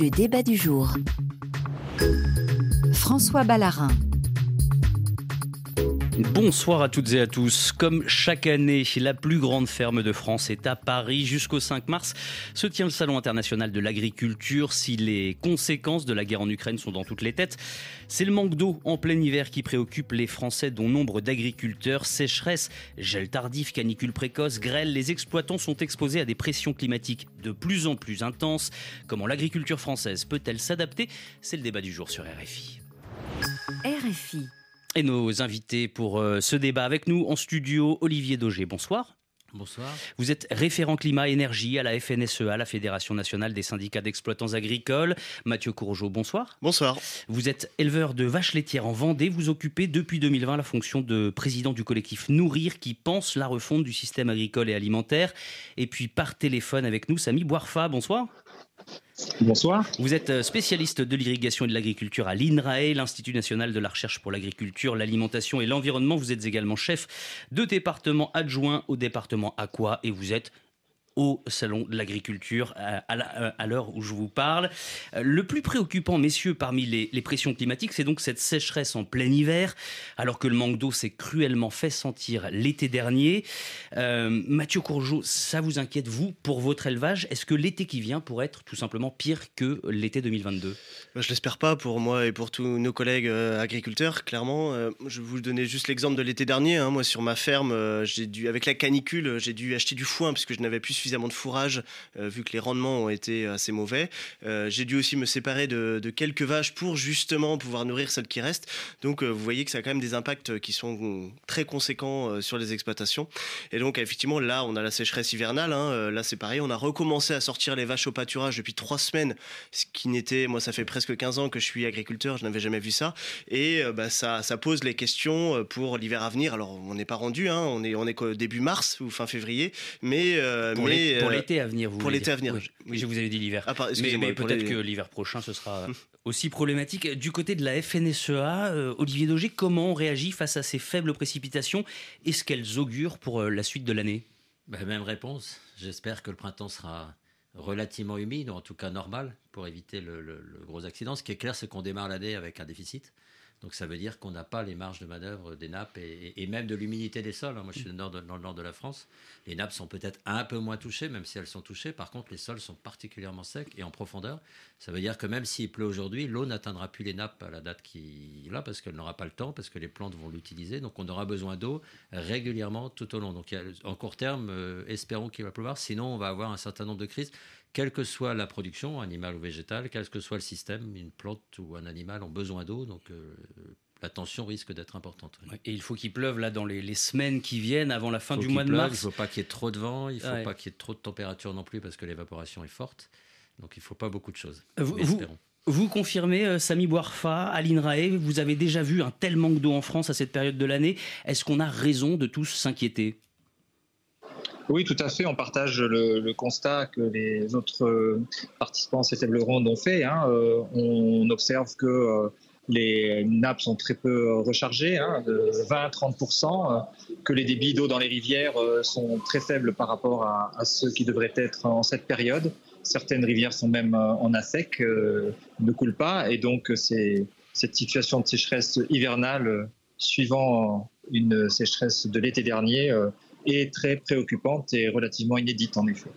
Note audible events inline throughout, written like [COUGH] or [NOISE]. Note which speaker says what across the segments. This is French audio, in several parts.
Speaker 1: Le débat du jour. François Ballarin.
Speaker 2: Bonsoir à toutes et à tous. Comme chaque année, la plus grande ferme de France est à Paris. Jusqu'au 5 mars se tient le Salon international de l'agriculture. Si les conséquences de la guerre en Ukraine sont dans toutes les têtes, c'est le manque d'eau en plein hiver qui préoccupe les Français, dont nombre d'agriculteurs. Sécheresse, gel tardif, canicule précoce, grêle, les exploitants sont exposés à des pressions climatiques de plus en plus intenses. Comment l'agriculture française peut-elle s'adapter? C'est le débat du jour sur RFI.
Speaker 1: RFI.
Speaker 2: Et nos invités pour euh, ce débat avec nous en studio, Olivier Daugé, bonsoir.
Speaker 3: Bonsoir.
Speaker 2: Vous êtes référent climat énergie à la FNSEA, la Fédération nationale des syndicats d'exploitants agricoles. Mathieu Courgeot, bonsoir.
Speaker 4: Bonsoir.
Speaker 2: Vous êtes éleveur de vaches laitières en Vendée. Vous occupez depuis 2020 la fonction de président du collectif Nourrir qui pense la refonte du système agricole et alimentaire. Et puis par téléphone avec nous, Samy Boirfa, bonsoir.
Speaker 5: Bonsoir.
Speaker 2: Vous êtes euh, spécialiste de l'irrigation et de l'agriculture à l'INRAE, l'Institut national de la recherche pour l'agriculture, l'alimentation et l'environnement. Vous êtes également chef de département adjoint au département Aqua et vous êtes au Salon de l'Agriculture euh, à l'heure où je vous parle. Euh, le plus préoccupant, messieurs, parmi les, pressions climatiques, c'est donc cette sécheresse en plein hiver, alors que le manque d'eau s'est cruellement fait sentir l'été dernier. Euh, Mathieu Courgeot, ça vous inquiète, vous, pour votre élevage? Est-ce que l'été qui vient pourrait être tout simplement pire que l'été 2022
Speaker 4: Je l'espère pas pour moi et pour tous nos collègues agriculteurs, clairement. je vais vous donner juste l'exemple de l'été dernier. Hein. Moi, sur ma ferme, j'ai dû, avec la canicule, j'ai dû acheter du foin puisque je n'avais plus suffisamment de fourrage euh, vu que les rendements ont été assez mauvais. Euh, j'ai dû aussi me séparer de, quelques vaches pour justement pouvoir nourrir celles qui restent. Donc euh, vous voyez que ça a quand même des impacts qui sont très conséquents sur les exploitations. Et donc effectivement là on a la sécheresse hivernale. Hein. Là c'est pareil, on a recommencé à sortir les vaches au pâturage depuis trois semaines, ce qui n'était, moi ça fait presque 15 ans que je suis agriculteur, je n'avais jamais vu ça. Et bah, ça, ça pose les questions pour l'hiver à venir. Alors on n'est pas rendu, hein. on est on est début mars ou fin février, mais,
Speaker 2: mais pour euh, l'été à venir, vous
Speaker 4: Pour l'été à venir.
Speaker 2: Oui, je vous avais dit l'hiver. Ah, mais, peut-être que l'hiver prochain, ce sera [LAUGHS] aussi problématique. Du côté de la FNSEA, euh, Olivier Daugé, comment on réagit face à ces faibles précipitations? Est-ce qu'elles augurent pour euh, la suite de l'année?
Speaker 3: Ben, Même réponse. J'espère que le printemps sera relativement humide, ou en tout cas normal, pour éviter le gros accident. Ce qui est clair, c'est qu'on démarre l'année avec un déficit. Donc ça veut dire qu'on n'a pas les marges de manœuvre des nappes et, même de l'humidité des sols. Moi, je suis dans le nord de la France. Les nappes sont peut-être un peu moins touchées, même si elles sont touchées. Par contre, les sols sont particulièrement secs et en profondeur. Ça veut dire que même s'il pleut aujourd'hui, l'eau n'atteindra plus les nappes à la date qui là, parce qu'elle n'aura pas le temps, parce que les plantes vont l'utiliser. Donc on aura besoin d'eau régulièrement tout au long. Donc en court terme, euh, espérons qu'il va pleuvoir. Sinon, on va avoir un certain nombre de crises quelle que soit la production, animale ou végétale, quel que soit le système, une plante ou un animal ont besoin d'eau, donc euh, la tension risque d'être importante.
Speaker 2: Et il faut qu'il pleuve là dans les, semaines qui viennent avant la fin du mois de mars.
Speaker 3: Il ne faut pas qu'il y ait trop de vent, il ne faut pas qu'il y ait trop de température non plus parce que l'évaporation est forte. Donc il ne faut pas beaucoup de choses.
Speaker 2: Vous, vous, confirmez, euh, Samy Boarfa, à l'INRAE, vous avez déjà vu un tel manque d'eau en France à cette période de l'année. Est-ce qu'on a raison de tous s'inquiéter?
Speaker 5: Oui, tout à fait. On partage le, constat que les autres participants à cette table ronde ont fait. Hein. Euh, on observe que euh, les nappes sont très peu rechargées, hein, de 20-30%, euh, que les débits d'eau dans les rivières sont très faibles par rapport à, ceux qui devraient être en cette période. Certaines rivières sont même en à ne coulent pas, et donc cette situation de sécheresse hivernale suivant une sécheresse de l'été dernier est très préoccupante et relativement inédite en effet.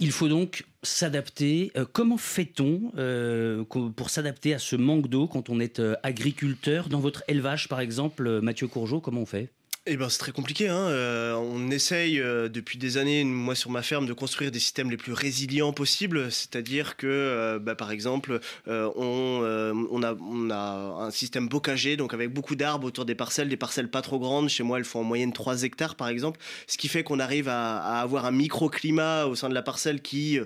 Speaker 2: Il faut donc s'adapter. Euh, comment fait-on euh, pour s'adapter à ce manque d'eau quand on est euh, agriculteur? Dans votre élevage, par exemple, Mathieu Courgeot, comment on fait?
Speaker 4: Eh ben, c'est très compliqué. Hein. Euh, on essaye euh, depuis des années, moi sur ma ferme, de construire des systèmes les plus résilients possibles. C'est-à-dire que, euh, bah, par exemple, on, a, un système bocagé, donc avec beaucoup d'arbres autour des parcelles, des parcelles pas trop grandes. Chez moi, elles font en moyenne 3 hectares, par exemple. Ce qui fait qu'on arrive à, à, avoir un microclimat au sein de la parcelle qui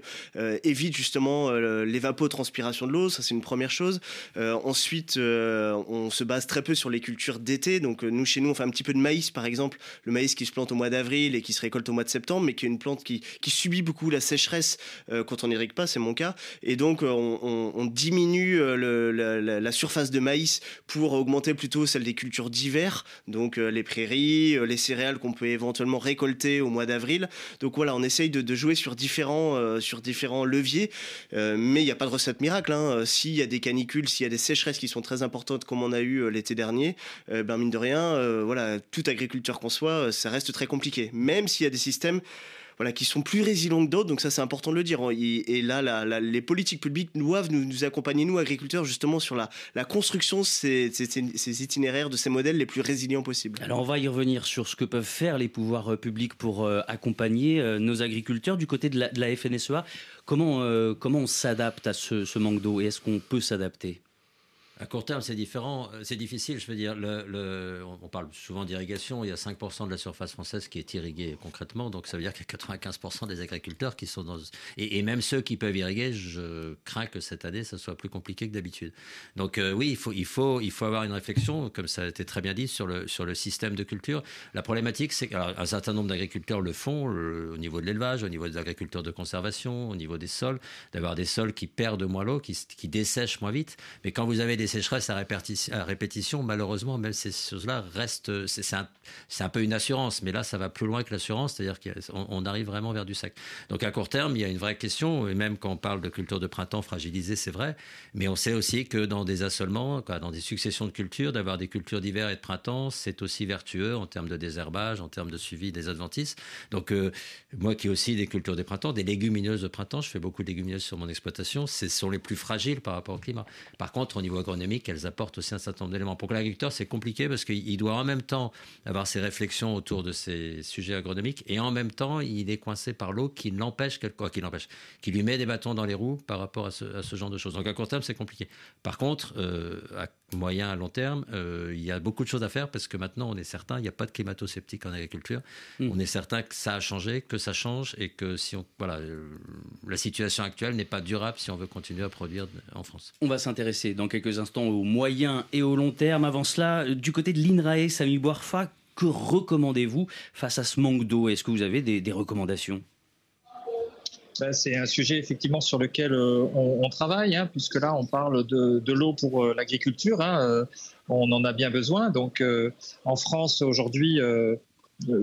Speaker 4: évite justement l'évapotranspiration de l'eau. Ça, c'est une première chose. ensuite, on se base très peu sur les cultures d'été. Donc, nous, chez nous, on fait un petit peu de maïs par exemple, le maïs qui se plante au mois d'avril et qui se récolte au mois de septembre, mais qui est une plante qui, subit beaucoup la sécheresse quand on n'irrigue pas, c'est mon cas. Et donc, on, diminue la, surface de maïs pour augmenter plutôt celle des cultures d'hiver, donc les prairies, les céréales qu'on peut éventuellement récolter au mois d'avril. Donc voilà, on essaye de, jouer sur différents, sur différents leviers, mais il n'y a pas de recette miracle. Hein. S'il y a des canicules, s'il y a des sécheresses qui sont très importantes comme on a eu l'été dernier, ben mine de rien, voilà, toute agriculture qu'on soit, ça reste très compliqué. Même s'il y a des systèmes voilà, qui sont plus résilients que d'autres. Donc ça, c'est important de le dire. Et, là, les politiques publiques doivent nous, accompagner, nous, agriculteurs, justement, sur la, construction de ces, itinéraires, de ces modèles les plus résilients possibles.
Speaker 2: Alors on va y revenir sur ce que peuvent faire les pouvoirs euh, publics pour euh, accompagner euh, nos agriculteurs. Du côté de la, FNSEA, comment, comment on s'adapte à ce manque d'eau et est-ce qu'on peut s'adapter?
Speaker 3: À court terme, c'est différent, euh, c'est difficile. Je veux dire, on parle souvent d'irrigation. Il y a 5% de la surface française qui est irriguée concrètement. Donc, ça veut dire qu'il y a 95% des agriculteurs qui sont dans. Et, même ceux qui peuvent irriguer, je crains que cette année, ça soit plus compliqué que d'habitude. Donc, euh, oui, il faut, il, faut, il faut avoir une réflexion, comme ça a été très bien dit, sur le, sur le système de culture. La problématique, c'est qu'un certain nombre d'agriculteurs le font au niveau de l'élevage, au niveau des agriculteurs de conservation, au niveau des sols, d'avoir des sols qui perdent moins l'eau, qui, qui dessèchent moins vite. Mais quand vous avez des sécheresses à répétition, malheureusement, même ces choses-là restent. C'est un, un, peu une assurance, mais là, ça va plus loin que l'assurance, c'est-à-dire qu'on on arrive vraiment vers du sac. Donc à court terme, il y a une vraie question, et même quand on parle de culture de printemps fragilisée, c'est vrai, mais on sait aussi que dans des assolements, dans des successions de cultures, d'avoir des cultures d'hiver et de printemps, c'est aussi vertueux en termes de désherbage, en termes de suivi des adventices. Donc euh, moi qui ai aussi des cultures de printemps, des légumineuses de printemps, je fais beaucoup de légumineuses sur mon exploitation, ce sont les plus fragiles par rapport au climat. Par contre, au niveau elles apportent aussi un certain nombre d'éléments. Pour l'agriculteur, c'est compliqué parce qu'il doit en même temps avoir ses réflexions autour de ces sujets agronomiques et en même temps, il est coincé par l'eau qui l'empêche, quoi, qui qui lui met des bâtons dans les roues par rapport à ce, genre de choses. Donc à court terme, c'est compliqué. Par contre, euh, moyen à long terme, euh, il y a beaucoup de choses à faire parce que maintenant, on est certain, il n'y a pas de climato-sceptique en agriculture. Hmm. On est certain que ça a changé, que ça change et que si on, voilà, euh, la situation actuelle n'est pas durable si on veut continuer à produire en France.
Speaker 2: On va s'intéresser dans quelques instants aux moyen et au long terme. Avant cela, du côté de l'INRAE, Samy Boirfa, que recommandez-vous face à ce manque d'eau? Est-ce que vous avez des, recommandations?
Speaker 5: Ben, c'est un sujet effectivement sur lequel euh, on, travaille, hein, puisque là on parle de, l'eau pour euh, l'agriculture. Hein, euh, on en a bien besoin. Donc en France aujourd'hui,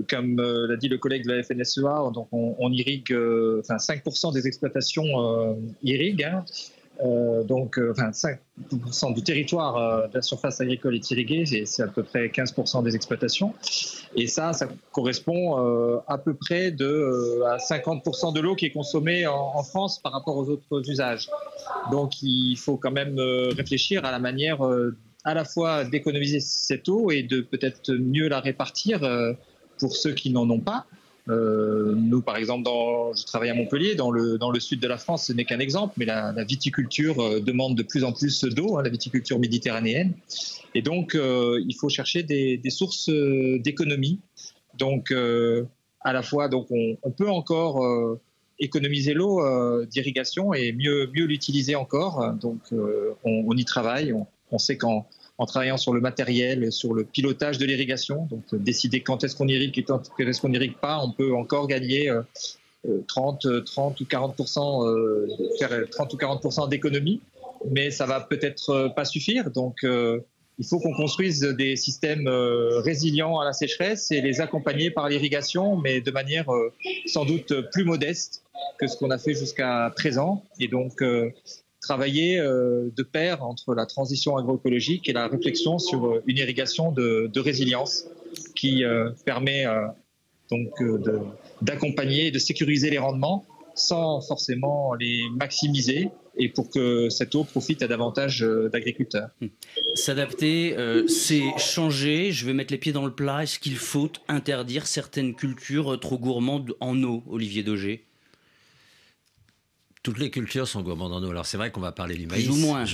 Speaker 5: comme l'a dit le collègue de la FNSEA, donc on, irrigue, enfin 5% des exploitations irriguent. Hein. Euh, donc, euh, enfin, 5% du territoire euh, de la surface agricole est irrigué, c'est à peu près 15% des exploitations. Et ça, ça correspond à peu près de, à 50% de l'eau qui est consommée en, France par rapport aux autres usages. Donc, il faut quand même réfléchir à la manière à la fois d'économiser cette eau et de peut-être mieux la répartir pour ceux qui n'en ont pas. Euh, nous, par exemple, dans, je travaille à Montpellier, dans le, dans le sud de la France, ce n'est qu'un exemple, mais la, viticulture euh, demande de plus en plus d'eau, hein, la viticulture méditerranéenne. Et donc, euh, il faut chercher des, des sources d'économie. Donc, à la fois, donc on, on peut encore économiser l'eau d'irrigation et mieux, mieux l'utiliser encore. Donc, on, on, y travaille. On, on sait qu'en en travaillant sur le matériel, sur le pilotage de l'irrigation. Donc, euh, décider quand est-ce qu'on irrigue et quand est-ce qu'on n'irrigue pas, on peut encore gagner 30, euh, 30 euh, ou 40 faire 30 ou 40 d'économie, mais ça va peut-être pas suffire. Donc, il faut qu'on construise des systèmes résilients à la sécheresse et les accompagner par l'irrigation, mais de manière sans doute plus modeste que ce qu'on a fait jusqu'à présent. Et donc, travailler euh, de pair entre la transition agroécologique et la réflexion sur euh, une irrigation de, résilience qui euh, permet donc d'accompagner et de sécuriser les rendements sans forcément les maximiser et pour que cette eau profite à davantage d'agriculteurs.
Speaker 2: Hum. S'adapter, c'est changer. Je vais mettre les pieds dans le plat. Est-ce qu'il faut interdire certaines cultures trop gourmandes en eau, Olivier Daugé
Speaker 3: toutes les cultures sont gourmandes en eau. Alors c'est vrai qu'on va parler du maïs.
Speaker 2: Plus ou moins.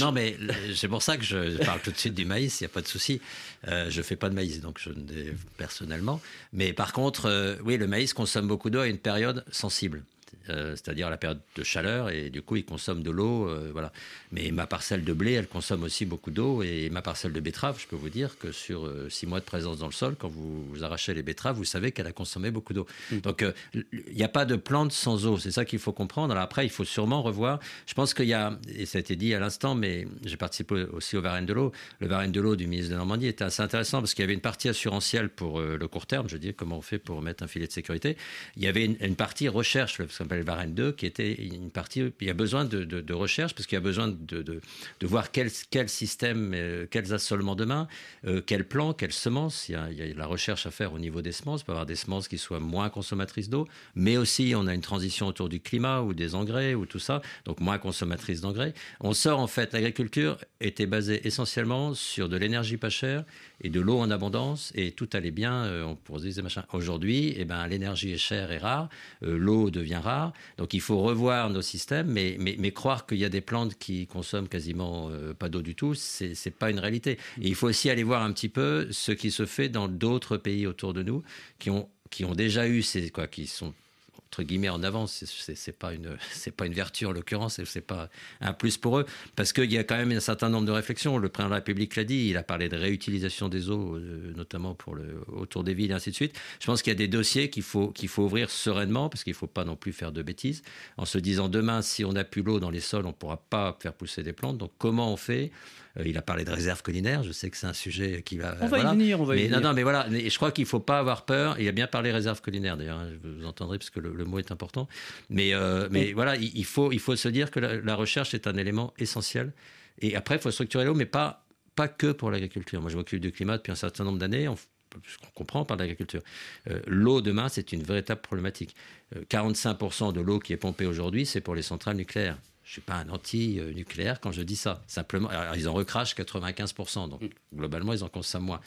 Speaker 3: non, mais c'est pour ça que je parle tout de suite du maïs. Il n'y a pas de souci. Euh, je fais pas de maïs, donc je ne personnellement. Mais par contre, euh, oui, le maïs consomme beaucoup d'eau à une période sensible. Euh, c'est-à-dire la période de chaleur, et du coup, ils consomment de l'eau. euh, voilà. Mais ma parcelle de blé, elle consomme aussi beaucoup d'eau, et ma parcelle de betterave, je peux vous dire que sur euh, six mois de présence dans le sol, quand vous, vous arrachez les betteraves, vous savez qu'elle a consommé beaucoup d'eau. Donc, euh, il n'y a pas de plante sans eau, c'est ça qu'il faut comprendre. Alors après, il faut sûrement revoir. Je pense qu'il y a, et ça a été dit à l'instant, mais j'ai participé aussi au Varenne de l'eau. Le Varenne de l'eau du ministre de Normandie était assez intéressant parce qu'il y avait une partie assurantielle pour le court terme, je dis comment on fait pour mettre un filet de sécurité. Il y avait une, une partie recherche, le- ce qu'on appelle le Varenne 2, qui était une partie, il y a besoin de, recherche parce qu'il y a besoin de, de- voir quel, quel système, euh, quels assolements demain, euh, quel plan, quelles semences. Il y, a, la recherche à faire au niveau des semences, pour avoir des semences qui soient moins consommatrices d'eau, mais aussi on a une transition autour du climat ou des engrais ou tout ça, donc moins consommatrices d'engrais. On sort en fait, l'agriculture était basée essentiellement sur de l'énergie pas chère et de l'eau en abondance et tout allait bien, euh, on dire machin. Aujourd'hui, eh ben, l'énergie est chère et rare, euh, l'eau devient rare, donc il faut revoir nos systèmes, mais, mais, croire qu'il y a des plantes qui consomment quasiment euh, pas d'eau du tout, c'est c'est pas une réalité. Et il faut aussi aller voir un petit peu ce qui se fait dans d'autres pays autour de nous qui ont, qui ont déjà eu ces, quoi, qui sont entre guillemets en avance, c'est- pas une [LAUGHS] c'est pas une vertu en l'occurrence, c'est- pas un plus pour eux parce qu'il y a quand même un certain nombre de réflexions. Le président de la République l'a dit, il a parlé de réutilisation des eaux, euh, notamment pour le autour des villes et ainsi de suite. Je pense qu'il y a des dossiers qu'il faut qu'il faut ouvrir sereinement parce qu'il faut pas non plus faire de bêtises en se disant demain si on n'a plus l'eau dans les sols, on pourra pas faire pousser des plantes. Donc comment on fait Il a parlé de réserve culinaire. Je sais que c'est un sujet qui va.
Speaker 2: On va
Speaker 3: voilà.
Speaker 2: y venir, on va y
Speaker 3: mais,
Speaker 2: venir.
Speaker 3: Non, non, mais voilà. Mais je crois qu'il faut pas avoir peur. Il a bien parlé réserve culinaire d'ailleurs. hein, Vous entendrez parce que le, le mot est important. Mais, euh, mais voilà, il, il faut, il faut se dire que la, la recherche est un élément essentiel. Et après, il faut structurer l'eau, mais pas, pas que pour l'agriculture. Moi, je m'occupe du climat depuis un certain nombre d'années. On, ce qu'on comprend par l'agriculture. Euh, l'eau demain, c'est une véritable problématique. Euh, 45% de l'eau qui est pompée aujourd'hui, c'est pour les centrales nucléaires. Je suis pas un anti-nucléaire quand je dis ça. Simplement, alors, ils en recrachent 95%, donc globalement, ils en consomment moins.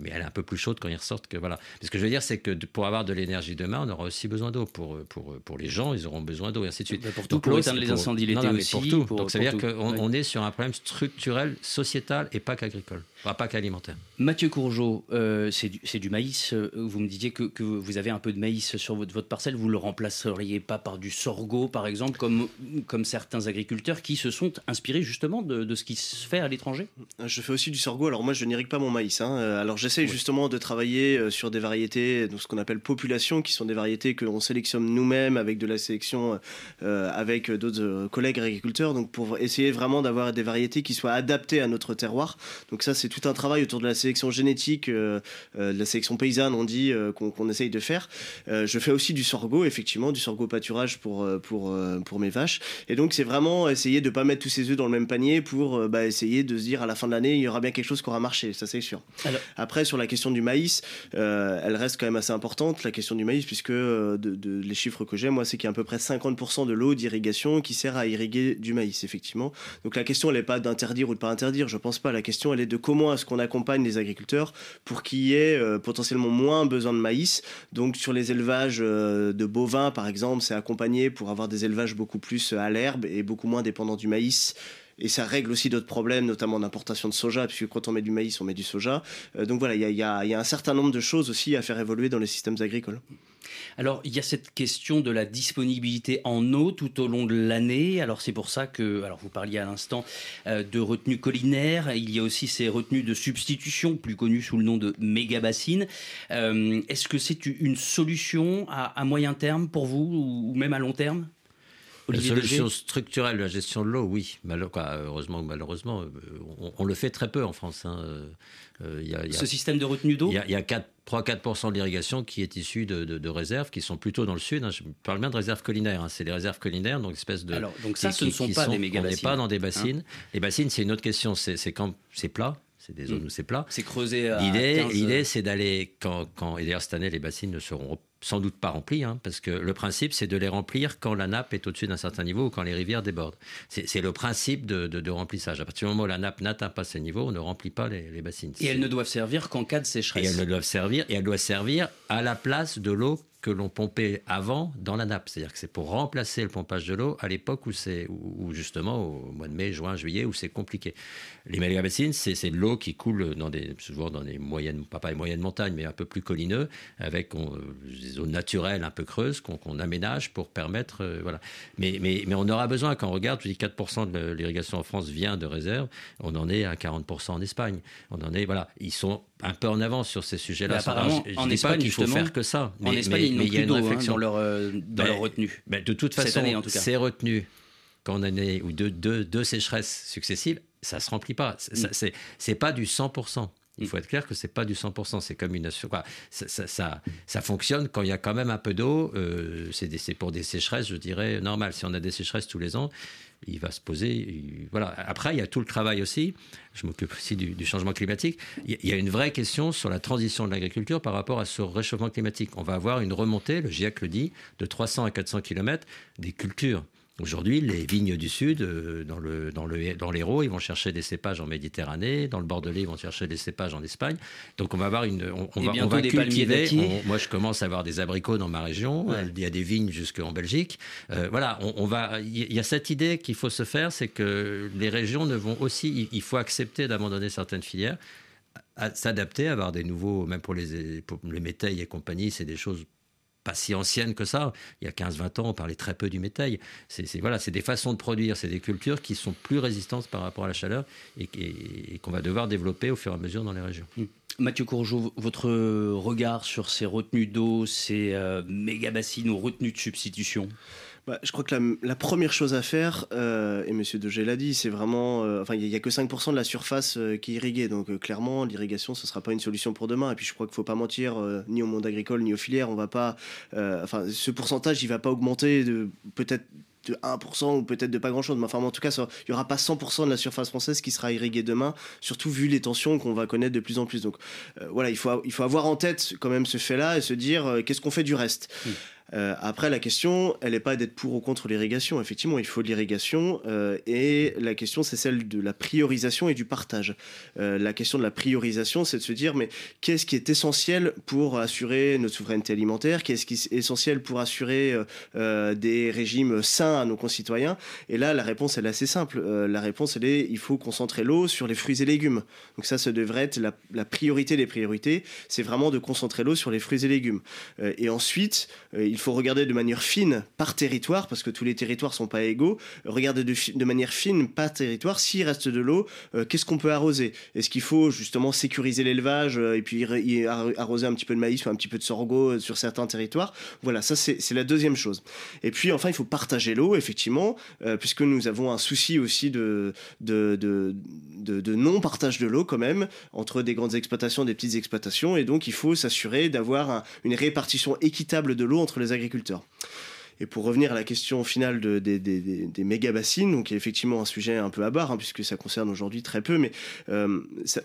Speaker 3: Mais elle est un peu plus chaude quand ils ressortent que voilà. Mais ce que je veux dire, c'est que pour avoir de l'énergie demain, on aura aussi besoin d'eau. Pour, pour, pour les gens, ils auront besoin d'eau, et ainsi de suite.
Speaker 2: Mais pour tout,
Speaker 3: Donc,
Speaker 2: pour éteindre les incendies l'été aussi,
Speaker 3: Pour tout.
Speaker 2: pour-
Speaker 3: donc ça veut dire qu'on on est sur un problème structurel, sociétal et pas qu'agricole, enfin, pas qu'alimentaire.
Speaker 2: Mathieu Courgeot, euh, c'est du, c'est du maïs. Vous me disiez que, que vous avez un peu de maïs sur votre, votre parcelle. Vous le remplaceriez pas par du sorgho, par exemple, comme, comme certains agriculteurs qui se sont inspirés justement de, de ce qui se fait à l'étranger?
Speaker 4: Je fais aussi du sorgho. Alors moi, je n'irrigue pas mon maïs. hein. Euh, Alors j'essaye justement de travailler euh, sur des variétés, donc ce qu'on appelle population, qui sont des variétés que l'on sélectionne nous-mêmes avec de la sélection euh, avec d'autres collègues agriculteurs. Donc pour essayer vraiment d'avoir des variétés qui soient adaptées à notre terroir. Donc ça, c'est tout un travail autour de la sélection génétique, euh, euh, de la sélection paysanne, on dit, qu'on essaye de faire. Je fais aussi du sorgho, effectivement, du sorgho pâturage pour, pour, pour mes vaches. Et donc, c'est vraiment essayer de ne pas mettre tous ses œufs dans le même panier pour euh, bah, essayer de se dire à la fin de l'année, il y aura bien quelque chose qui aura marché, ça c'est sûr.
Speaker 2: Alors-
Speaker 4: Après, sur la question du maïs, euh, elle reste quand même assez importante, la question du maïs, puisque euh, de, de- les chiffres que j'ai, moi, c'est qu'il y a à peu près 50% de l'eau d'irrigation qui sert à irriguer du maïs, effectivement. Donc la question, elle n'est pas d'interdire ou de pas interdire, je pense pas. La question, elle est de comment est-ce qu'on accompagne les agriculteurs pour qu'il y ait euh, potentiellement moins besoin de maïs. Donc sur les élevages euh, de bovins, par exemple, c'est accompagné pour avoir des élevages beaucoup plus à l'herbe et beaucoup moins dépendants du maïs. Et ça règle aussi d'autres problèmes, notamment d'importation de soja, puisque quand on met du maïs, on met du soja. Euh, donc voilà, il y a, un certain nombre de choses aussi à faire évoluer dans les systèmes agricoles.
Speaker 2: Alors, il y a cette question de la disponibilité en eau tout au long de l'année. Alors, c'est pour ça que, alors vous parliez à l'instant euh, de retenues collinaires. Il y a aussi ces retenues de substitution, plus connues sous le nom de méga-bassines. Euh, Est-ce que c'est une solution à, moyen terme pour vous ou, ou même à long terme?
Speaker 3: La
Speaker 2: Olivier
Speaker 3: solution
Speaker 2: Deger
Speaker 3: structurelle de la gestion de l'eau, oui. Quoi, heureusement ou malheureusement, euh, on, on le fait très peu en France. hein. Euh, euh, Il y a, il y a-
Speaker 2: Ce système de retenue d'eau
Speaker 3: il y a- a 4 3-4% de l'irrigation qui est issue de, de- de réserves qui sont plutôt dans le sud. hein. Je parle bien de réserves collinaires. hein. C'est des réserves collinaires, donc espèce de.
Speaker 2: Alors, donc ça,
Speaker 3: qui-
Speaker 2: ce ne sont pas des
Speaker 3: On
Speaker 2: méga-bassines.
Speaker 3: n'est pas dans des bassines. Les bassines, c'est une autre question. C'est quand c'est plat. C'est des zones
Speaker 2: Mm.
Speaker 3: où c'est plat.
Speaker 2: C'est creusé à
Speaker 3: L'idée,
Speaker 2: 15,
Speaker 3: l'idée, c'est d'aller quand, quand et d'ailleurs cette année les bassines ne seront sans doute pas remplies, hein, parce que le principe c'est de les remplir quand la nappe est au-dessus d'un certain niveau ou quand les rivières débordent. C'est le principe de, de- de remplissage. À partir du moment où la nappe n'atteint pas ces niveaux, on ne remplit pas les, les bassines.
Speaker 2: Et elles ne doivent servir qu'en cas de
Speaker 3: Et
Speaker 2: sécheresse.
Speaker 3: elles ne doivent servir et elles doivent servir à la place de l'eau que l'on pompait avant dans la nappe. C'est-à-dire que c'est pour remplacer le pompage de l'eau à l'époque où c'est, où justement au mois de mai, juin, juillet, où c'est compliqué. Les mégabassines, c'est, c'est l'eau qui coule dans des, souvent dans des moyennes, pas, les moyennes montagnes, mais un peu plus collineux, avec des zones naturelles un peu creuses qu'on, aménage pour permettre, euh, voilà. Mais, mais, mais on aura besoin, quand on regarde, je dis 4% de l'irrigation en France vient de réserve, on en est à 40% en Espagne. On en est, voilà, ils sont un peu en avance sur ces sujets-là.
Speaker 2: Apparemment, je, en dis Espagne, pas qu'il faut faire que ça. Mais, en Espagne, mais, ils n'ont plus d'eau hein, dans leur, euh, dans leur retenue.
Speaker 3: de toute façon, ces retenues, ou deux, deux, deux sécheresses successives, ça ne se remplit pas. Mm. Ce n'est pas du 100%. Il faut être clair que c'est pas du 100%, c'est comme une quoi, ça, ça, ça, fonctionne quand il y a quand même un peu d'eau. Euh, c'est pour des sécheresses, je dirais normal. Si on a des sécheresses tous les ans, il va se poser. voilà. Après, il y a tout le travail aussi. Je m'occupe aussi du, changement climatique. Il y a une vraie question sur la transition de l'agriculture par rapport à ce réchauffement climatique. On va avoir une remontée, le GIEC le dit, de 300 à 400 km des cultures. Aujourd'hui, les vignes du Sud, euh, dans, le, dans, le, dans l'Hérault, ils vont chercher des cépages en Méditerranée. Dans le Bordelais, ils vont chercher des cépages en Espagne. Donc, on va avoir une. On, va, on va cultiver. moi, je commence à avoir des abricots dans ma région. Il y a des vignes jusqu'en Belgique. Euh, voilà, on, va. Il y a cette idée qu'il faut se faire, c'est que les régions ne vont aussi. Il faut accepter d'abandonner certaines filières s'adapter, avoir des nouveaux, même pour les, pour les métailles et compagnie, c'est des choses pas si ancienne que ça. Il y a 15-20 ans, on parlait très peu du métal. C'est voilà, c'est des façons de produire, c'est des cultures qui sont plus résistantes par rapport à la chaleur et, qu'on va devoir développer au fur et à mesure dans les régions. Mmh.
Speaker 2: Mathieu Courgeot, votre regard sur ces retenues d'eau, ces euh, méga bassines ou retenues de substitution?
Speaker 4: Bah, je crois que la, première chose à faire, euh, et Monsieur Degé l'a dit, c'est vraiment, euh, enfin, il n'y a, que 5% de la surface euh, qui est irriguée, donc clairement, l'irrigation, ce ne sera pas une solution pour demain. Et puis, je crois qu'il ne faut pas mentir, ni au monde agricole, ni aux filières, on va pas, enfin, ce pourcentage, il va pas augmenter de peut-être de 1% ou peut-être de pas grand-chose. Mais enfin, en tout cas, il n'y aura pas 100% de la surface française qui sera irriguée demain, surtout vu les tensions qu'on va connaître de plus en plus. Donc voilà, il faut, il faut avoir en tête quand même ce fait-là et se dire qu'est-ce qu'on fait du reste? Mmh. Euh, après, la question, elle n'est pas d'être pour ou contre l'irrigation. Effectivement, il faut de l'irrigation. Euh, et la question, c'est celle de la priorisation et du partage. Euh, la question de la priorisation, c'est de se dire, mais qu'est-ce qui est essentiel pour assurer notre souveraineté alimentaire? Qu'est-ce qui est essentiel pour assurer des régimes sains à nos concitoyens? Et là, la réponse, elle est assez simple. la réponse, elle est, il faut concentrer l'eau sur les fruits et légumes. Donc ça, ça devrait être la, priorité des priorités. C'est vraiment de concentrer l'eau sur les fruits et légumes. et ensuite, il faut regarder de manière fine par territoire, parce que tous les territoires sont pas égaux. Regarder de, manière fine par territoire, s'il reste de l'eau, euh, qu'est-ce qu'on peut arroser? Est-ce qu'il faut justement sécuriser l'élevage euh, et puis arroser un petit peu de maïs ou un petit peu de sorgho euh, sur certains territoires? Voilà, ça c'est la deuxième chose. Et puis enfin, il faut partager l'eau, effectivement, puisque nous avons un souci aussi de, de non-partage de l'eau quand même, entre des grandes exploitations et des petites exploitations, et donc il faut s'assurer d'avoir une répartition équitable de l'eau entre les agriculteurs. Et pour revenir à la question finale de, des, méga bassines, donc effectivement un sujet un peu à barre, hein, puisque ça concerne aujourd'hui très peu, mais euh, ça,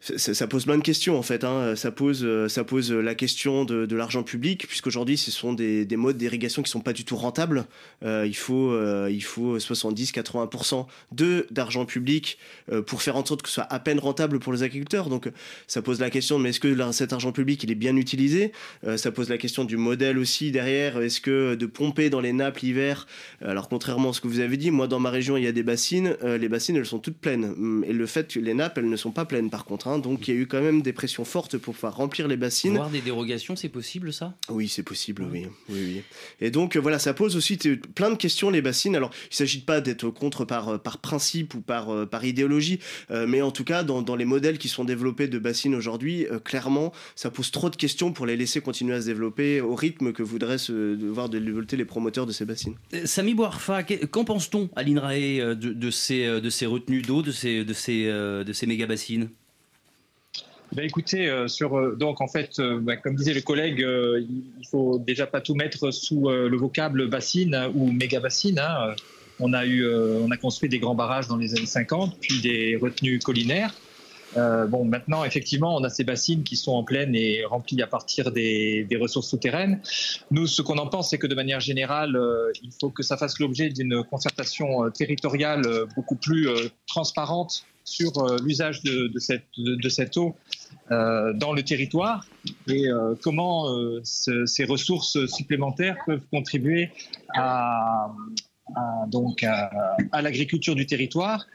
Speaker 4: ça, pose plein de questions en fait. Hein. Ça, pose, euh, ça pose la question de, l'argent public, puisqu'aujourd'hui ce sont des, des modes d'irrigation qui sont pas du tout rentables. Euh, il faut, euh, faut 70-80% de d'argent public euh, pour faire en sorte que ce soit à peine rentable pour les agriculteurs. Donc ça pose la question, mais est-ce que cet argent public il est bien utilisé? Euh, Ça pose la question du modèle aussi derrière. Est-ce que de pomper dans les nappes l'hiver, alors contrairement à ce que vous avez dit, moi dans ma région il y a des bassines, les bassines elles sont toutes pleines. Et le fait que les nappes elles ne sont pas pleines par contre. Hein. donc il y a eu quand même des pressions fortes pour pouvoir remplir les bassines.
Speaker 2: Voir des dérogations, c'est possible ça?
Speaker 4: Oui, c'est possible, oui. Oui, oui. Et donc euh, voilà, ça pose aussi plein de questions les bassines. Alors il ne s'agit pas d'être contre par, euh, par principe ou par, euh, par idéologie, mais en tout cas dans, dans, les modèles qui sont développés de bassines aujourd'hui, clairement, ça pose trop de questions pour les laisser continuer à se développer au rythme que voudraient se voir développer les promoteurs de ces bassines.
Speaker 2: Samy Boarfa, qu'en pense-t-on à l'INRAE de, de, ces, de ces retenues d'eau, de ces, de ces, de ces méga bassines
Speaker 5: ben écoutez, euh, sur, euh, donc en fait, euh, ben, comme disait le collègue, il faut déjà pas tout mettre sous le vocable bassine ou méga bassine. Hein. On a eu, on a construit des grands barrages dans les années 50, puis des retenues collinaires. bon, maintenant, effectivement, on a ces bassines qui sont en pleine et remplies à partir des, des ressources souterraines. Nous, ce qu'on en pense, c'est que de manière générale, il faut que ça fasse l'objet d'une concertation territoriale beaucoup plus transparente sur l'usage de, cette, eau dans le territoire et comment ces ressources supplémentaires peuvent contribuer à, donc à l'agriculture du territoire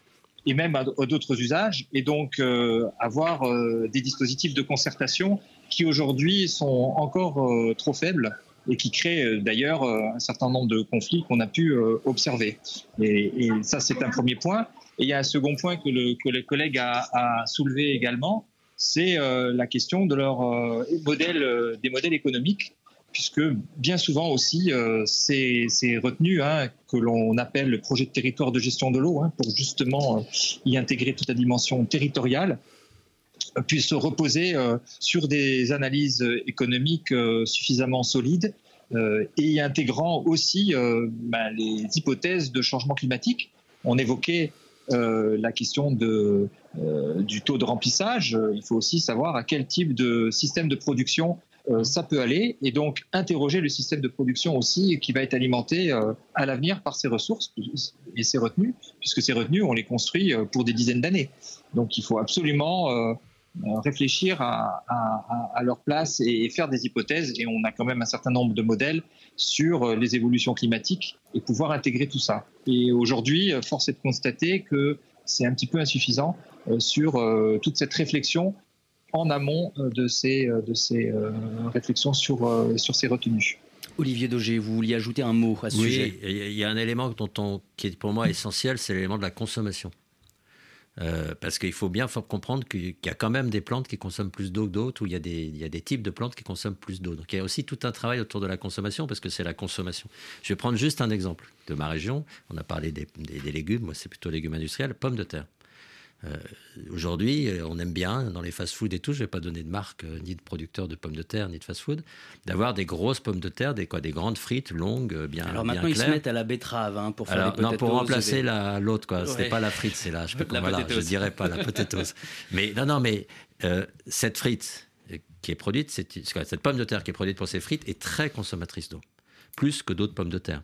Speaker 5: et même à, d'autres usages, et donc euh, avoir euh, des dispositifs de concertation qui aujourd'hui sont encore euh, trop faibles et qui créent d'ailleurs un certain nombre de conflits qu'on a pu observer. Et ça, c'est un premier point. Et il y a un second point que le, que le collègue a, a soulevé également, c'est la question de leur modèle, des modèles économiques puisque bien souvent aussi, euh, ces, retenues hein, que l'on appelle le projet de territoire de gestion de l'eau, hein, pour justement euh, y intégrer toute la dimension territoriale, euh, puissent reposer sur des analyses économiques suffisamment solides et y intégrant aussi ben, les hypothèses de changement climatique. On évoquait la question de, du taux de remplissage. Il faut aussi savoir à quel type de système de production euh, ça peut aller. Et donc, interroger le système de production aussi qui va être alimenté euh, à l'avenir par ces ressources et ces retenues, puisque ces retenues, on les construit euh, pour des dizaines d'années. Donc, il faut absolument réfléchir à, leur place et faire des hypothèses. Et on a quand même un certain nombre de modèles sur les évolutions climatiques et pouvoir intégrer tout ça. Et aujourd'hui, force est de constater que c'est un petit peu insuffisant sur toute cette réflexion en amont euh, de ces, euh, de ces euh, réflexions sur, sur ces retenues.
Speaker 2: Olivier Daugé, vous vouliez ajouter un mot à ce
Speaker 3: oui,
Speaker 2: sujet?
Speaker 3: Il y a un élément dont qui est pour moi essentiel, c'est l'élément de la consommation. Parce qu'il faut bien comprendre qu'il y a quand même des plantes qui consomment plus d'eau que d'autres, ou il y, a des, il y a des types de plantes qui consomment plus d'eau. Donc il y a aussi tout un travail autour de la consommation, parce que c'est la consommation. Je vais prendre juste un exemple de ma région. On a parlé des, des légumes, moi c'est plutôt légumes industriels, pommes de terre. Euh, aujourd'hui, euh, on aime bien, dans les fast-food et tout, je ne vais pas donner de marque, euh, ni de producteur de pommes de terre, ni de fast-food, d'avoir des grosses pommes de terre, des, quoi, des grandes frites longues, bien
Speaker 2: Alors
Speaker 3: maintenant,
Speaker 2: ils se mettent à la betterave hein, pour faire Alors,
Speaker 3: Non, pour remplacer l'autre, quoi. C'était pas la frite, c'est là. Je voilà, je dirais pas la potatoes. [LAUGHS] mais non, non, mais cette frite qui est produite, cette pomme de terre qui est produite pour ces frites est très consommatrice d'eau, plus que d'autres pommes de terre.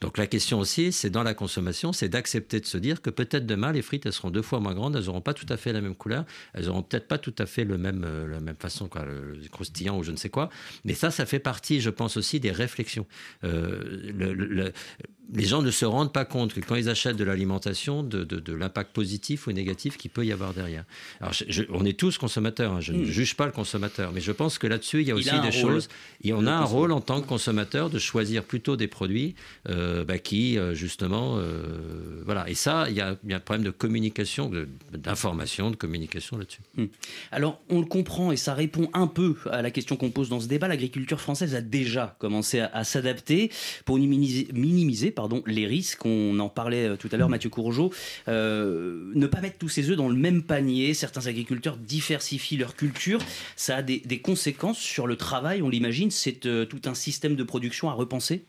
Speaker 3: Donc la question aussi, c'est dans la consommation, c'est d'accepter de se dire que peut-être demain, les frites, elles seront deux fois moins grandes, elles n'auront pas tout à fait la même couleur, elles n'auront peut-être pas tout à fait le même, euh, la même façon, quoi, le, croustillant ou je ne sais quoi. Mais ça, ça fait partie, je pense aussi, des réflexions. Euh, le, les gens ne se rendent pas compte que quand ils achètent de l'alimentation, de, de, l'impact positif ou négatif qu'il peut y avoir derrière. Alors, on est tous consommateurs, hein, je ne hmm. juge pas le consommateur, mais je pense que là-dessus, il y a aussi des choses. Et on a un rôle en tant que consommateur de choisir plutôt des produits euh, bah, qui, euh, justement, euh, voilà. Et ça, il y, a, un problème de communication, d'information, de, communication là-dessus. Hmm.
Speaker 2: Alors, on le comprend et ça répond un peu à la question qu'on pose dans ce débat. L'agriculture française a déjà commencé à, s'adapter pour minimiser, minimiser pardon, les risques. On en parlait euh, tout à l'heure, mm. Mathieu Courgeot. Euh, ne pas mettre tous ses œufs dans le même panier. Certains agriculteurs diversifient leur culture. Ça a des, conséquences sur le travail, on l'imagine. C'est euh, tout un système de production à repenser?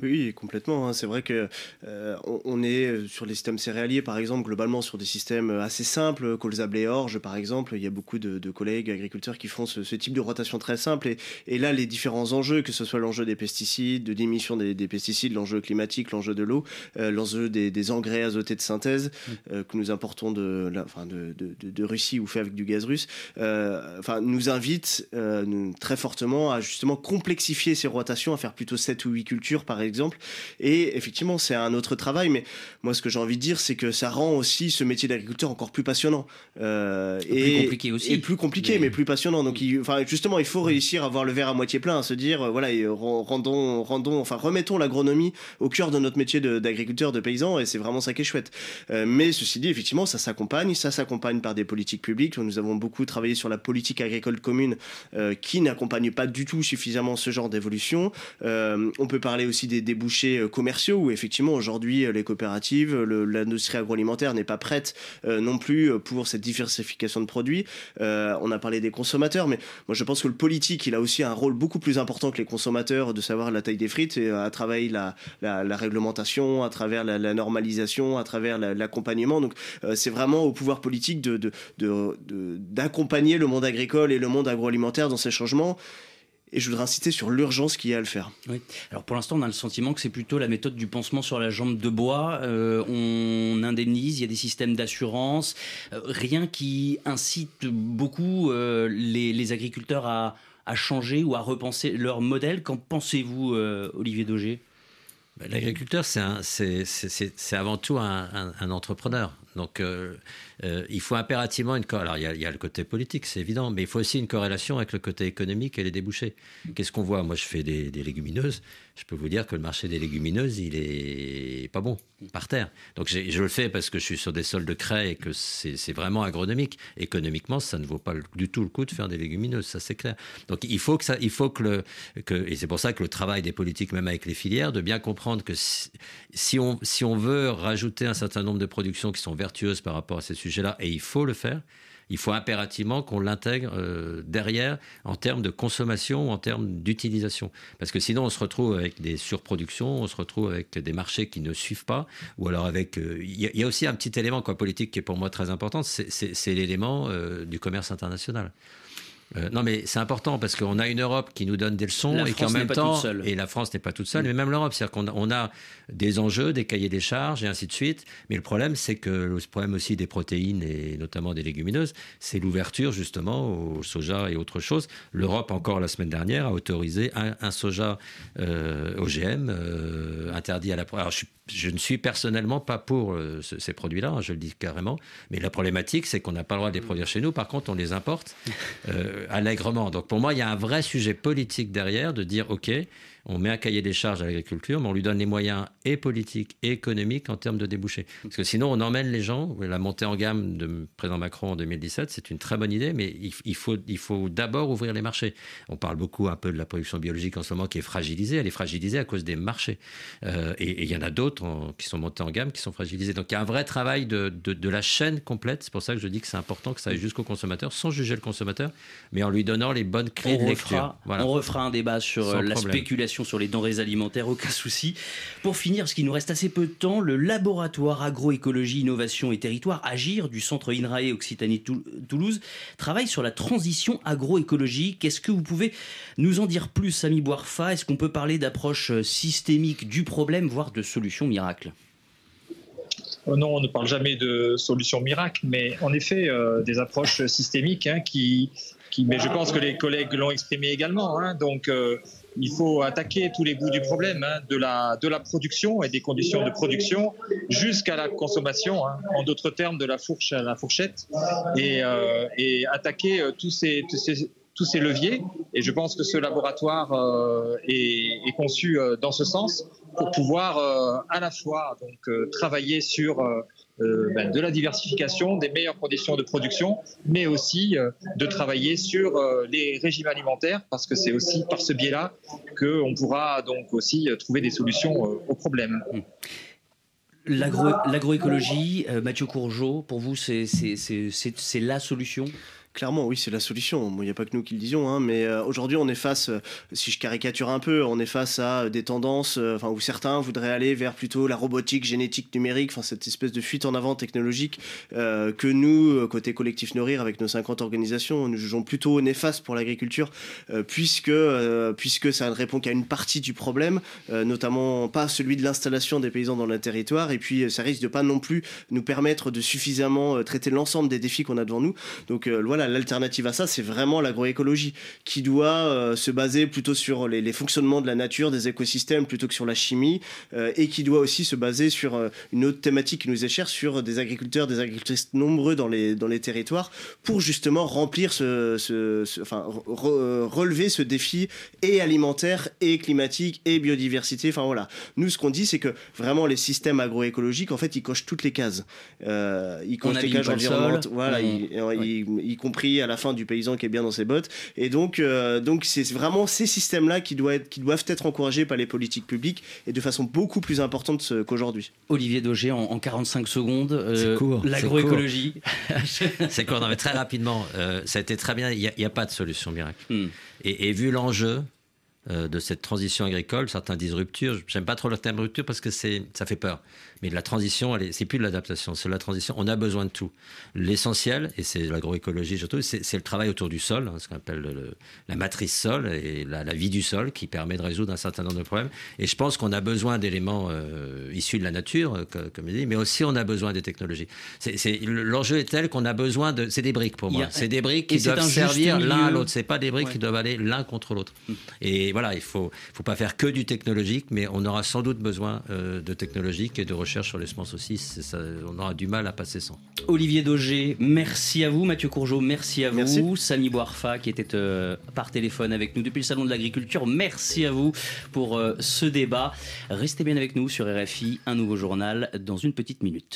Speaker 4: Oui, complètement. Hein. C'est vrai que euh, on, est sur les systèmes céréaliers, par exemple, globalement sur des systèmes assez simples, colza, blé, orge, par exemple. Il y a beaucoup de, collègues agriculteurs qui font ce, type de rotation très simple. Et, là, les différents enjeux, que ce soit l'enjeu des pesticides, de l'émission des, pesticides, l'enjeu climatique, l'enjeu de l'eau, euh, l'enjeu des, engrais azotés de synthèse euh, que nous importons de, enfin de, de, Russie ou fait avec du gaz russe, enfin, nous invite très fortement à justement complexifier ces rotations, à faire plutôt 7 ou 8 cultures, par exemple. Et effectivement, c'est un autre travail, mais moi, ce que j'ai envie de dire, c'est que ça rend aussi ce métier d'agriculteur encore plus passionnant.
Speaker 2: Euh, et plus compliqué aussi.
Speaker 4: Et plus compliqué, mais, plus passionnant. Donc, il, enfin, justement, il faut réussir à voir le verre à moitié plein, à se dire, euh, voilà, rendons, rendons, enfin, remettons l'agronomie au cœur de notre métier d'agriculteur, de, paysan, et c'est vraiment ça qui est chouette. Euh, mais ceci dit, effectivement, ça s'accompagne, ça s'accompagne par des politiques publiques. Nous avons beaucoup travaillé sur la politique agricole commune qui n'accompagne pas du tout suffisamment ce genre d'évolution. on peut parler aussi des débouchés euh, commerciaux où effectivement aujourd'hui euh, les coopératives, l'industrie agroalimentaire n'est pas prête euh, non plus pour cette diversification de produits. on a parlé des consommateurs, mais moi je pense que le politique il a aussi un rôle beaucoup plus important que les consommateurs de savoir la taille des frites à travers la, la, réglementation, à travers la, normalisation, à travers l'accompagnement. Donc c'est vraiment au pouvoir politique de d'accompagner de, le monde agricole et le monde agroalimentaire dans ces changements. Et je voudrais insister sur l'urgence qu'il y a à le faire.
Speaker 2: Oui. Alors pour l'instant, on a le sentiment que c'est plutôt la méthode du pansement sur la jambe de bois. Euh, on indemnise, il y a des systèmes d'assurance, euh, rien qui incite beaucoup euh, les, les, agriculteurs à, à, changer ou à repenser leur modèle. Qu'en pensez-vous, Olivier Daugé
Speaker 3: ben, L'agriculteur, c'est avant tout un, un, un entrepreneur. Donc, euh, euh, il faut impérativement une. Alors, il y, a, il y, a, le côté politique, c'est évident, mais il faut aussi une corrélation avec le côté économique et les débouchés. Qu'est-ce qu'on voit? Moi, je fais des, des, légumineuses. Je peux vous dire que le marché des légumineuses, il est pas bon par terre. Donc, je le fais parce que je suis sur des sols de craie et que c'est vraiment agronomique. Économiquement, ça ne vaut pas du tout le coup de faire des légumineuses, ça c'est clair. Donc, il faut que ça, il faut que le, et c'est pour ça que le travail des politiques, même avec les filières, de bien comprendre que si, on, si on veut rajouter un certain nombre de productions qui sont vertueuse par rapport à ces sujets-là, et il faut le faire. Il faut impérativement qu'on l'intègre euh, derrière en termes de consommation en termes d'utilisation. Parce que sinon, on se retrouve avec des surproductions, on se retrouve avec des marchés qui ne suivent pas, ou alors avec... Euh, il y, y, a aussi un petit élément quoi, politique qui est pour moi très important, c'est l'élément euh, du commerce international. Euh, non, mais c'est important parce qu'on a une Europe qui nous donne des leçons
Speaker 2: la
Speaker 3: et
Speaker 2: qu'en
Speaker 3: même temps,
Speaker 2: seule.
Speaker 3: et la France n'est pas toute seule, mm. mais même l'Europe, c'est-à-dire qu'on a, on a des enjeux, des cahiers des charges et ainsi de suite. Mais le problème, c'est que le problème aussi des protéines et notamment des légumineuses, c'est l'ouverture justement au soja et autre chose. L'Europe, encore la semaine dernière, a autorisé un, un soja euh, OGM euh, interdit à la. Alors, je, je, ne suis personnellement pas pour euh, ce, ces produits-là, hein, je le dis carrément. Mais la problématique, c'est qu'on n'a pas le droit de les produire chez nous. Par contre, on les importe. Euh, allègrement. Donc pour moi, il y a un vrai sujet politique derrière de dire, OK, on met un cahier des charges à l'agriculture, mais on lui donne les moyens et politiques et économiques en termes de débouchés. Parce que sinon, on emmène les gens. La montée en gamme de président Macron en 2017, c'est une très bonne idée, mais il, faut, il faut d'abord ouvrir les marchés. On parle beaucoup un peu de la production biologique en ce moment qui est fragilisée. Elle est fragilisée à cause des marchés. Euh, et, il y en a d'autres qui sont montés en gamme qui sont fragilisés. Donc il y a un vrai travail de, de, de la chaîne complète. C'est pour ça que je dis que c'est important que ça aille jusqu'au consommateur, sans juger le consommateur, mais en lui donnant les bonnes clés
Speaker 2: on
Speaker 3: de
Speaker 2: lecture.
Speaker 3: Refera,
Speaker 2: voilà. On refera un débat sur
Speaker 3: Sans
Speaker 2: la
Speaker 3: problème.
Speaker 2: spéculation sur les denrées alimentaires, aucun souci. Pour finir, parce qu'il nous reste assez peu de temps, le laboratoire agroécologie, innovation et territoire, Agir, du centre INRAE Occitanie-Toulouse, travaille sur la transition agroécologique. Est-ce que vous pouvez nous en dire plus, Samy Boirfa? Est-ce qu'on peut parler d'approche systémique du problème, voire de solution miracle?
Speaker 5: Oh non, on ne parle jamais de solution miracle, mais en effet, euh, des approches systémiques hein, qui, qui, mais je pense que les collègues l'ont exprimé également. Hein, donc, euh, il faut attaquer tous les bouts du problème, hein, de, la, de la production et des conditions de production jusqu'à la consommation, hein, en d'autres termes, de la fourche à la fourchette, et, euh, et attaquer euh, tous ces, tous ces tous ces leviers. Et je pense que ce laboratoire euh, est, est, conçu euh, dans ce sens pour pouvoir euh, à la fois donc euh, travailler sur ben, de la diversification, des meilleures conditions de production, mais aussi de travailler sur les régimes alimentaires, parce que c'est aussi par ce biais-là qu'on pourra donc aussi trouver des solutions aux problèmes.
Speaker 2: Mmh. L'agroécologie, Agro euh, Mathieu Courgeot, pour vous, c'est la solution?
Speaker 4: Clairement, oui, c'est la solution. Il n'y a pas que nous qui le disions, hein, mais euh, aujourd'hui, on est face, euh, si je caricature un peu, on est face à des tendances, euh, enfin, où certains voudraient aller vers plutôt la robotique, génétique, numérique, cette espèce de fuite en avant technologique euh, que nous, côté collectif Nourrir, avec nos 50 organisations, nous jugeons plutôt néfaste pour l'agriculture, euh, puisque, euh, puisque ça ne répond qu'à une partie du problème, euh, notamment pas celui de l'installation des paysans dans le territoire, et puis ça risque de pas non plus nous permettre de suffisamment traiter l'ensemble des défis qu'on a devant nous. Donc voilà, l'alternative à ça, c'est vraiment l'agroécologie qui doit euh, se baser plutôt sur les, les, fonctionnements de la nature, des écosystèmes, plutôt que sur la chimie, euh, et qui doit aussi se baser sur euh, une autre thématique qui nous est chère, sur des agriculteurs, des agricultrices nombreux dans les, dans les territoires, pour justement remplir ce, ce, ce enfin, re, relever ce défi et alimentaire, et climatique, et biodiversité. Enfin voilà, nous ce qu'on dit, c'est que vraiment les systèmes agroécologiques, en fait, ils cochent toutes les cases. ils cochent les cases environnementales, voilà,
Speaker 2: Mmh.
Speaker 4: ils, ils, ils compris à la fin du paysan qui est bien dans ses bottes. Et donc, euh, donc c'est vraiment ces systèmes-là qui, doivent être, qui doivent être encouragés par les politiques publiques et de façon beaucoup plus importante qu'aujourd'hui.
Speaker 2: Olivier Daugé, en, en 45 secondes,
Speaker 3: euh,
Speaker 2: l'agroécologie. [LAUGHS]
Speaker 3: C'est court, non, mais très rapidement, euh, ça a été très bien. Il n'y a, a, pas de solution miracle.
Speaker 2: Hmm.
Speaker 3: Mm. Et, et, vu l'enjeu, euh, de cette transition agricole. Certains disent rupture. J'aime pas trop le terme rupture parce que c'est, ça fait peur. Mais la transition, elle c'est plus de l'adaptation, c'est la transition. On a besoin de tout. L'essentiel, et c'est l'agroécologie surtout, c'est, le travail autour du sol, hein, ce qu'on appelle la matrice sol et la, vie du sol qui permet de résoudre un certain nombre de problèmes. Et je pense qu'on a besoin d'éléments euh, issus de la nature, euh, comme je dis, mais aussi on a besoin des technologies. L'enjeu est tel qu'on a besoin de. C'est des briques pour moi. C'est des briques qui doivent servir l'un à l'autre. C'est pas des briques qui doivent aller l'un contre l'autre. Mm. Et voilà, il faut, faut pas faire que du technologique, mais on aura sans doute besoin euh, de technologique et de recherche sur les semences aussi. Ça, on aura du mal à passer sans.
Speaker 2: Olivier Daugé, merci à vous. Mathieu Courgeot, merci à vous. Samy Boirfa, qui était euh, par téléphone avec nous depuis le Salon de l'Agriculture, merci à vous pour euh, ce débat. Restez bien avec nous sur RFI, un nouveau journal dans une petite minute.